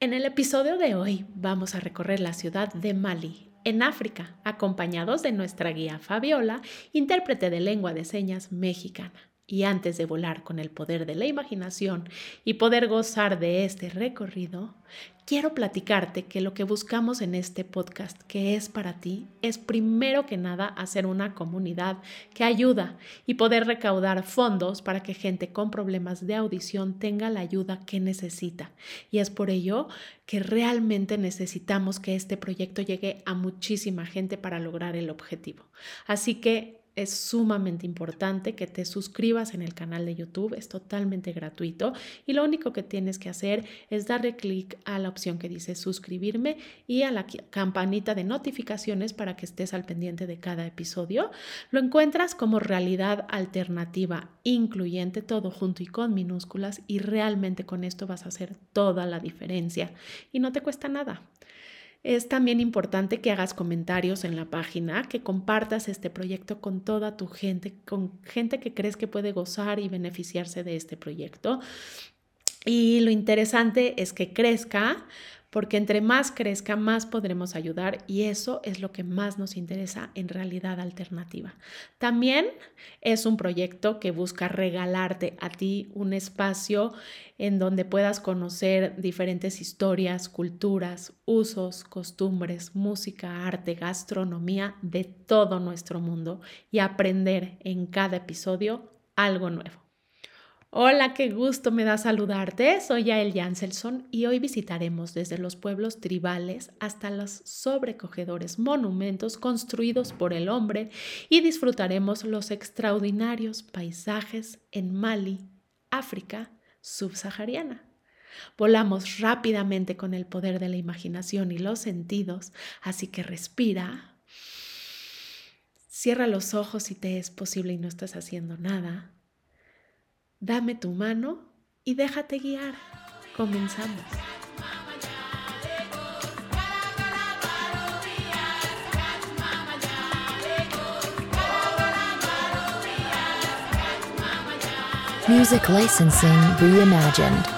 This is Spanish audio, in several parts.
En el episodio de hoy vamos a recorrer la ciudad de Mali, en África, acompañados de nuestra guía Fabiola, intérprete de lengua de señas mexicana. Y antes de volar con el poder de la imaginación y poder gozar de este recorrido, quiero platicarte que lo que buscamos en este podcast, que es para ti, es primero que nada hacer una comunidad que ayuda y poder recaudar fondos para que gente con problemas de audición tenga la ayuda que necesita. Y es por ello que realmente necesitamos que este proyecto llegue a muchísima gente para lograr el objetivo. Así que es sumamente importante que te suscribas en el canal de YouTube, es totalmente gratuito y lo único que tienes que hacer es darle clic a la opción que dice suscribirme y a la campanita de notificaciones para que estés al pendiente de cada episodio. Lo encuentras como realidad alternativa, incluyente todo junto y con minúsculas y realmente con esto vas a hacer toda la diferencia y no te cuesta nada. Es también importante que hagas comentarios en la página, que compartas este proyecto con toda tu gente, con gente que crees que puede gozar y beneficiarse de este proyecto. Y lo interesante es que crezca porque entre más crezca, más podremos ayudar y eso es lo que más nos interesa en realidad alternativa. También es un proyecto que busca regalarte a ti un espacio en donde puedas conocer diferentes historias, culturas, usos, costumbres, música, arte, gastronomía de todo nuestro mundo y aprender en cada episodio algo nuevo. Hola, qué gusto me da saludarte. Soy Yael Janselson y hoy visitaremos desde los pueblos tribales hasta los sobrecogedores monumentos construidos por el hombre y disfrutaremos los extraordinarios paisajes en Mali, África subsahariana. Volamos rápidamente con el poder de la imaginación y los sentidos, así que respira. Cierra los ojos si te es posible y no estás haciendo nada. Dame tu mano y déjate guiar. Comenzamos. Music licensing reimagined.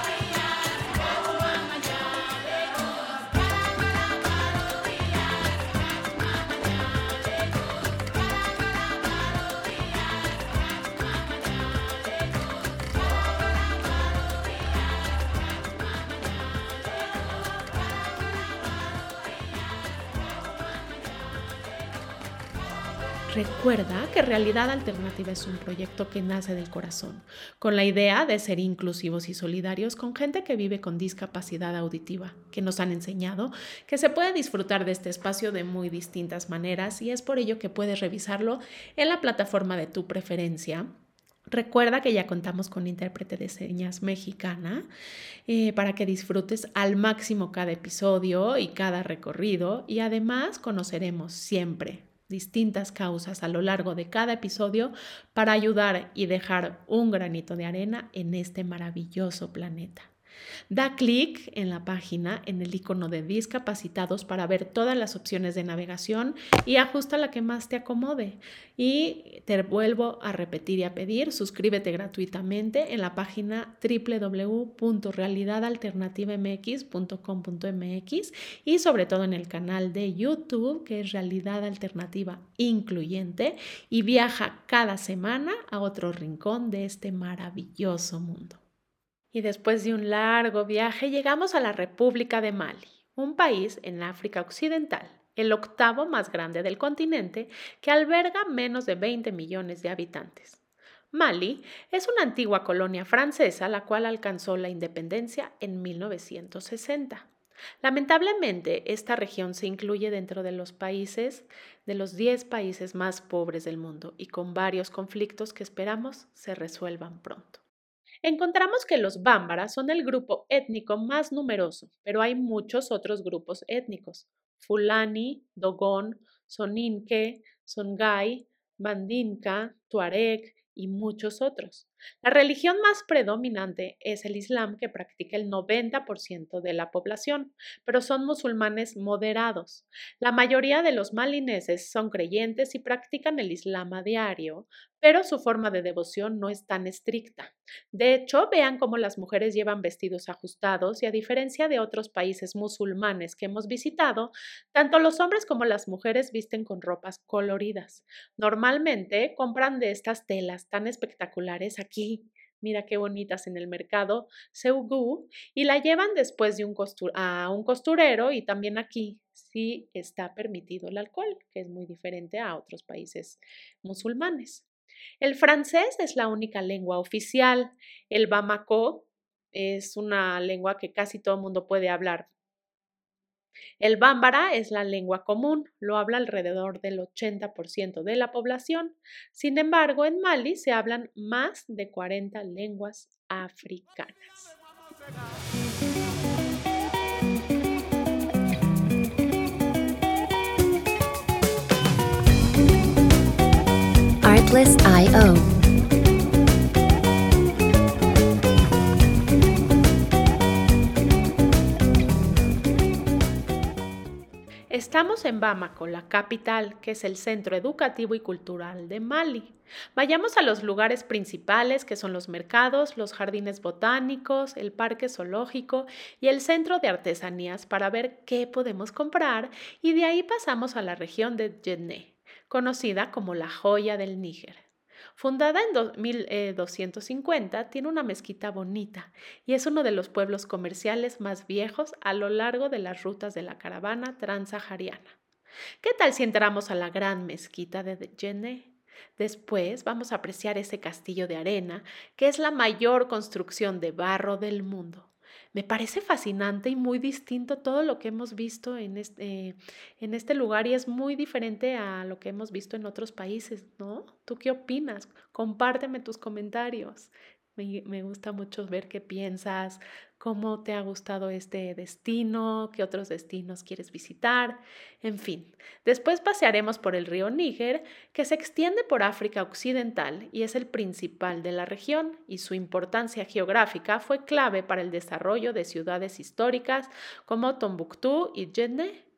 Recuerda que Realidad Alternativa es un proyecto que nace del corazón, con la idea de ser inclusivos y solidarios con gente que vive con discapacidad auditiva, que nos han enseñado que se puede disfrutar de este espacio de muy distintas maneras y es por ello que puedes revisarlo en la plataforma de tu preferencia. Recuerda que ya contamos con intérprete de señas mexicana eh, para que disfrutes al máximo cada episodio y cada recorrido y además conoceremos siempre distintas causas a lo largo de cada episodio para ayudar y dejar un granito de arena en este maravilloso planeta. Da clic en la página, en el icono de discapacitados para ver todas las opciones de navegación y ajusta la que más te acomode. Y te vuelvo a repetir y a pedir, suscríbete gratuitamente en la página www.realidadalternativamx.com.mx y sobre todo en el canal de YouTube que es Realidad Alternativa Incluyente y viaja cada semana a otro rincón de este maravilloso mundo. Y después de un largo viaje llegamos a la República de Mali, un país en África Occidental, el octavo más grande del continente, que alberga menos de 20 millones de habitantes. Mali es una antigua colonia francesa la cual alcanzó la independencia en 1960. Lamentablemente, esta región se incluye dentro de los países, de los 10 países más pobres del mundo y con varios conflictos que esperamos se resuelvan pronto. Encontramos que los bámbaras son el grupo étnico más numeroso, pero hay muchos otros grupos étnicos. Fulani, Dogon, Soninke, Songhai, Mandinka, Tuareg y muchos otros. La religión más predominante es el Islam, que practica el 90% de la población, pero son musulmanes moderados. La mayoría de los malineses son creyentes y practican el Islam a diario, pero su forma de devoción no es tan estricta. De hecho, vean cómo las mujeres llevan vestidos ajustados y a diferencia de otros países musulmanes que hemos visitado, tanto los hombres como las mujeres visten con ropas coloridas. Normalmente compran de estas telas tan espectaculares aquí. Mira qué bonitas en el mercado Seugu y la llevan después de un a un costurero y también aquí sí está permitido el alcohol, que es muy diferente a otros países musulmanes. El francés es la única lengua oficial. El bamako es una lengua que casi todo el mundo puede hablar el bámbara es la lengua común, lo habla alrededor del 80% de la población. Sin embargo, en Mali se hablan más de 40 lenguas africanas. Estamos en Bamako, la capital, que es el centro educativo y cultural de Mali. Vayamos a los lugares principales, que son los mercados, los jardines botánicos, el parque zoológico y el centro de artesanías para ver qué podemos comprar y de ahí pasamos a la región de Djenné, conocida como la joya del Níger. Fundada en 1250, eh, tiene una mezquita bonita y es uno de los pueblos comerciales más viejos a lo largo de las rutas de la caravana transahariana. ¿Qué tal si entramos a la gran mezquita de Djenné? Después vamos a apreciar ese castillo de arena, que es la mayor construcción de barro del mundo me parece fascinante y muy distinto todo lo que hemos visto en este, en este lugar y es muy diferente a lo que hemos visto en otros países, ¿no? ¿Tú qué opinas? Compárteme tus comentarios. Me, gusta mucho ver qué piensas, cómo te ha gustado este destino, qué otros destinos quieres visitar, en fin. Después pasearemos por el río Níger, que se extiende por África Occidental y es el principal de la región, y su importancia geográfica fue clave para el desarrollo de ciudades históricas como Tombuctú y Djenné.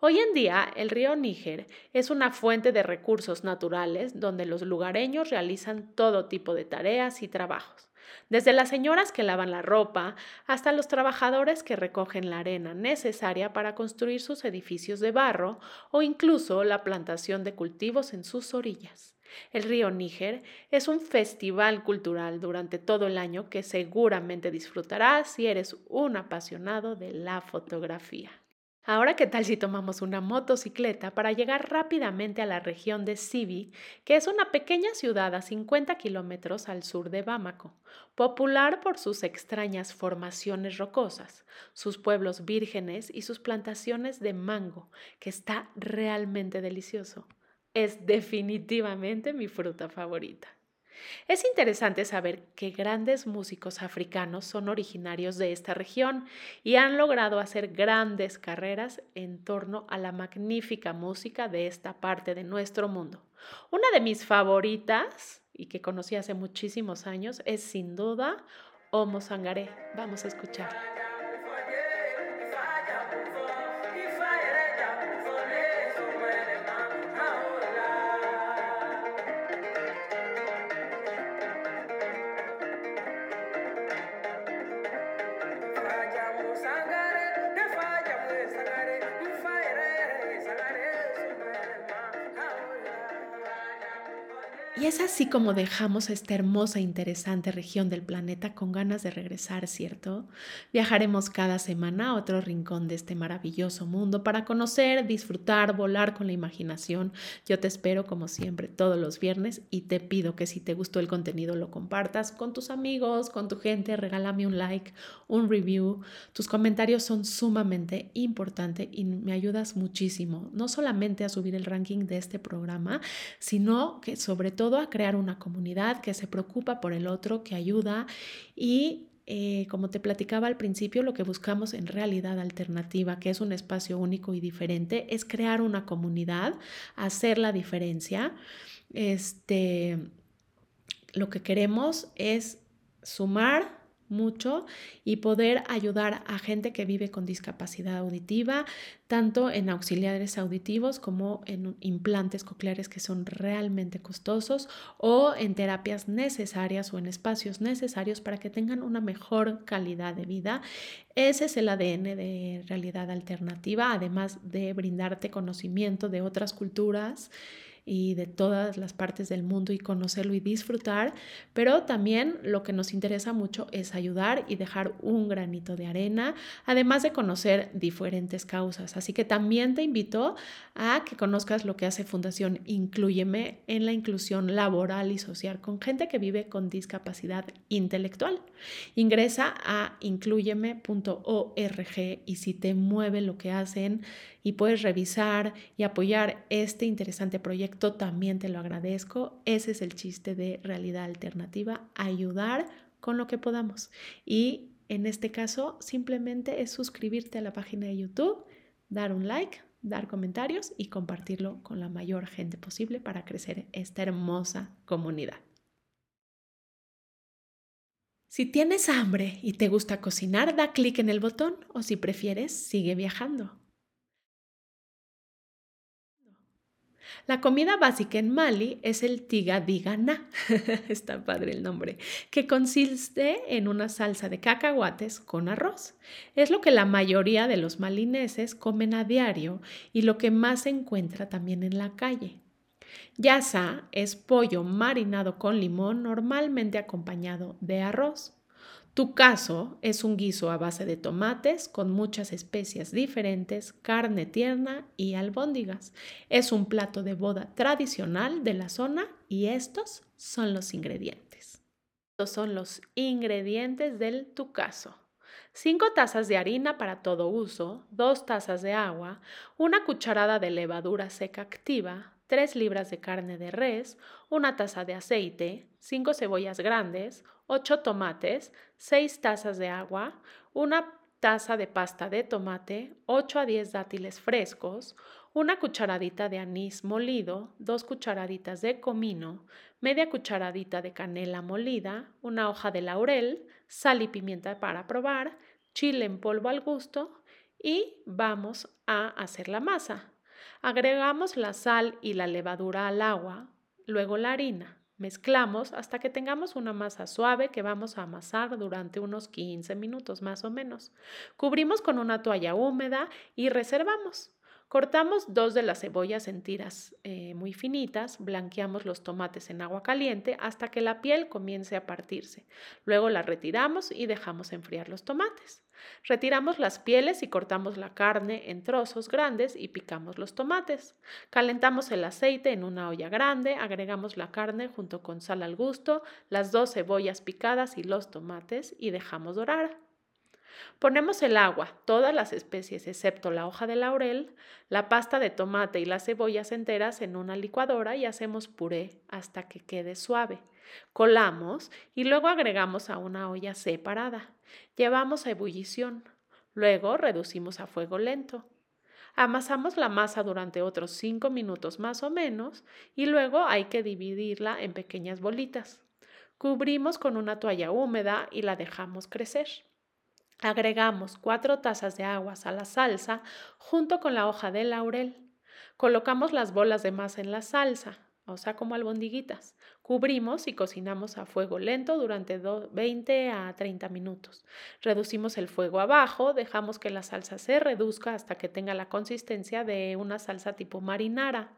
Hoy en día, el río Níger es una fuente de recursos naturales donde los lugareños realizan todo tipo de tareas y trabajos, desde las señoras que lavan la ropa hasta los trabajadores que recogen la arena necesaria para construir sus edificios de barro o incluso la plantación de cultivos en sus orillas. El río Níger es un festival cultural durante todo el año que seguramente disfrutarás si eres un apasionado de la fotografía. Ahora, ¿qué tal si tomamos una motocicleta para llegar rápidamente a la región de Sibi, que es una pequeña ciudad a 50 kilómetros al sur de Bamako, popular por sus extrañas formaciones rocosas, sus pueblos vírgenes y sus plantaciones de mango, que está realmente delicioso. Es definitivamente mi fruta favorita. Es interesante saber que grandes músicos africanos son originarios de esta región y han logrado hacer grandes carreras en torno a la magnífica música de esta parte de nuestro mundo. Una de mis favoritas y que conocí hace muchísimos años es sin duda Homo Sangaré. Vamos a escucharla. Es así como dejamos esta hermosa e interesante región del planeta con ganas de regresar, ¿cierto? Viajaremos cada semana a otro rincón de este maravilloso mundo para conocer, disfrutar, volar con la imaginación. Yo te espero como siempre todos los viernes y te pido que si te gustó el contenido lo compartas con tus amigos, con tu gente, regálame un like, un review. Tus comentarios son sumamente importantes y me ayudas muchísimo, no solamente a subir el ranking de este programa, sino que sobre todo a crear una comunidad que se preocupa por el otro, que ayuda y eh, como te platicaba al principio, lo que buscamos en realidad alternativa, que es un espacio único y diferente, es crear una comunidad, hacer la diferencia. Este, lo que queremos es sumar mucho y poder ayudar a gente que vive con discapacidad auditiva, tanto en auxiliares auditivos como en implantes cocleares que son realmente costosos o en terapias necesarias o en espacios necesarios para que tengan una mejor calidad de vida. Ese es el ADN de realidad alternativa, además de brindarte conocimiento de otras culturas y de todas las partes del mundo y conocerlo y disfrutar, pero también lo que nos interesa mucho es ayudar y dejar un granito de arena, además de conocer diferentes causas. Así que también te invito a que conozcas lo que hace Fundación Incluyeme en la inclusión laboral y social con gente que vive con discapacidad intelectual. Ingresa a incluyeme.org y si te mueve lo que hacen y puedes revisar y apoyar este interesante proyecto, también te lo agradezco. Ese es el chiste de realidad alternativa, ayudar con lo que podamos. Y en este caso, simplemente es suscribirte a la página de YouTube, dar un like, dar comentarios y compartirlo con la mayor gente posible para crecer esta hermosa comunidad. Si tienes hambre y te gusta cocinar, da clic en el botón o si prefieres, sigue viajando. La comida básica en Mali es el tiga digana, está padre el nombre, que consiste en una salsa de cacahuates con arroz. Es lo que la mayoría de los malineses comen a diario y lo que más se encuentra también en la calle. Yasa es pollo marinado con limón normalmente acompañado de arroz. Tu caso es un guiso a base de tomates con muchas especias diferentes, carne tierna y albóndigas. Es un plato de boda tradicional de la zona y estos son los ingredientes. Estos son los ingredientes del tu caso. 5 tazas de harina para todo uso, 2 tazas de agua, una cucharada de levadura seca activa, 3 libras de carne de res, una taza de aceite, 5 cebollas grandes, 8 tomates, 6 tazas de agua, una taza de pasta de tomate, 8 a 10 dátiles frescos, una cucharadita de anís molido, 2 cucharaditas de comino, media cucharadita de canela molida, una hoja de laurel, sal y pimienta para probar, chile en polvo al gusto y vamos a hacer la masa. Agregamos la sal y la levadura al agua, luego la harina. Mezclamos hasta que tengamos una masa suave que vamos a amasar durante unos 15 minutos más o menos. Cubrimos con una toalla húmeda y reservamos. Cortamos dos de las cebollas en tiras eh, muy finitas, blanqueamos los tomates en agua caliente hasta que la piel comience a partirse. Luego la retiramos y dejamos enfriar los tomates. Retiramos las pieles y cortamos la carne en trozos grandes y picamos los tomates. Calentamos el aceite en una olla grande, agregamos la carne junto con sal al gusto, las dos cebollas picadas y los tomates y dejamos dorar. Ponemos el agua, todas las especies excepto la hoja de laurel, la pasta de tomate y las cebollas enteras en una licuadora y hacemos puré hasta que quede suave. Colamos y luego agregamos a una olla separada. Llevamos a ebullición. Luego reducimos a fuego lento. Amasamos la masa durante otros 5 minutos más o menos y luego hay que dividirla en pequeñas bolitas. Cubrimos con una toalla húmeda y la dejamos crecer. Agregamos cuatro tazas de agua a la salsa junto con la hoja de laurel. Colocamos las bolas de masa en la salsa, o sea, como albondiguitas. Cubrimos y cocinamos a fuego lento durante 20 a 30 minutos. Reducimos el fuego abajo, dejamos que la salsa se reduzca hasta que tenga la consistencia de una salsa tipo marinara.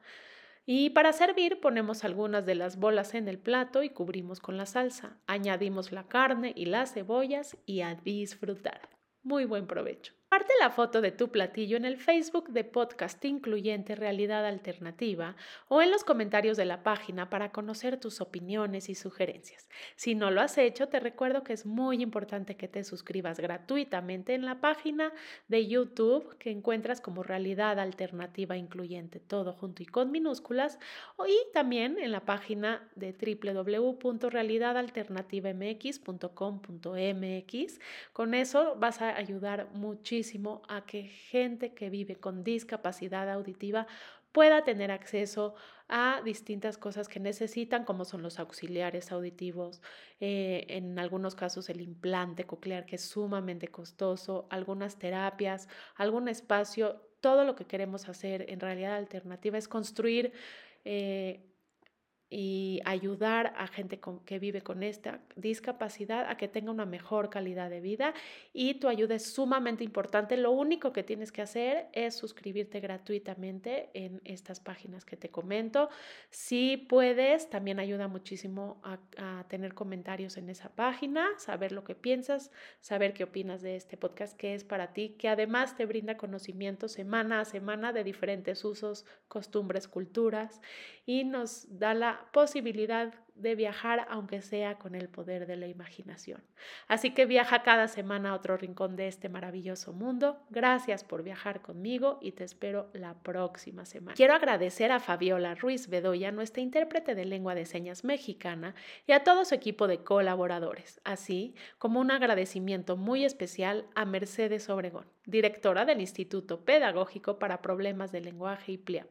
Y para servir ponemos algunas de las bolas en el plato y cubrimos con la salsa. Añadimos la carne y las cebollas y a disfrutar. Muy buen provecho. Parte la foto de tu platillo en el Facebook de Podcast Incluyente Realidad Alternativa o en los comentarios de la página para conocer tus opiniones y sugerencias. Si no lo has hecho, te recuerdo que es muy importante que te suscribas gratuitamente en la página de YouTube que encuentras como Realidad Alternativa Incluyente, todo junto y con minúsculas, y también en la página de www.realidadalternativamx.com.mx. Con eso vas a ayudar muchísimo a que gente que vive con discapacidad auditiva pueda tener acceso a distintas cosas que necesitan, como son los auxiliares auditivos, eh, en algunos casos el implante coclear, que es sumamente costoso, algunas terapias, algún espacio. Todo lo que queremos hacer en realidad alternativa es construir eh, y ayudar a gente que vive con esta discapacidad a que tenga una mejor calidad de vida y tu ayuda es sumamente importante. Lo único que tienes que hacer es suscribirte gratuitamente en estas páginas que te comento. Si puedes, también ayuda muchísimo a, a tener comentarios en esa página, saber lo que piensas, saber qué opinas de este podcast que es para ti, que además te brinda conocimiento semana a semana de diferentes usos, costumbres, culturas y nos da posibilidad de viajar, aunque sea con el poder de la imaginación. Así que viaja cada semana a otro rincón de este maravilloso mundo. Gracias por viajar conmigo y te espero la próxima semana. Quiero agradecer a Fabiola Ruiz Bedoya, nuestra intérprete de lengua de señas mexicana, y a todo su equipo de colaboradores, así como un agradecimiento muy especial a Mercedes Obregón, directora del Instituto Pedagógico para Problemas de Lenguaje y PLIAP.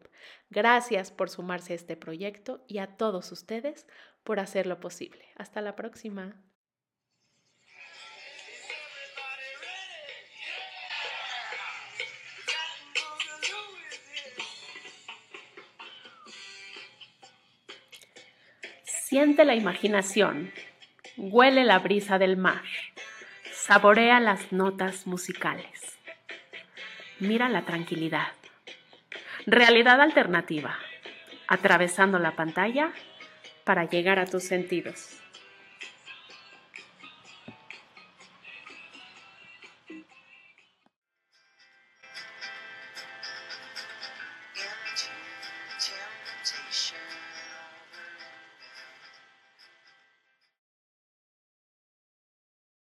Gracias por sumarse a este proyecto y a todos ustedes por hacerlo posible. Hasta la próxima. Siente la imaginación, huele la brisa del mar, saborea las notas musicales, mira la tranquilidad. Realidad alternativa, atravesando la pantalla para llegar a tus sentidos.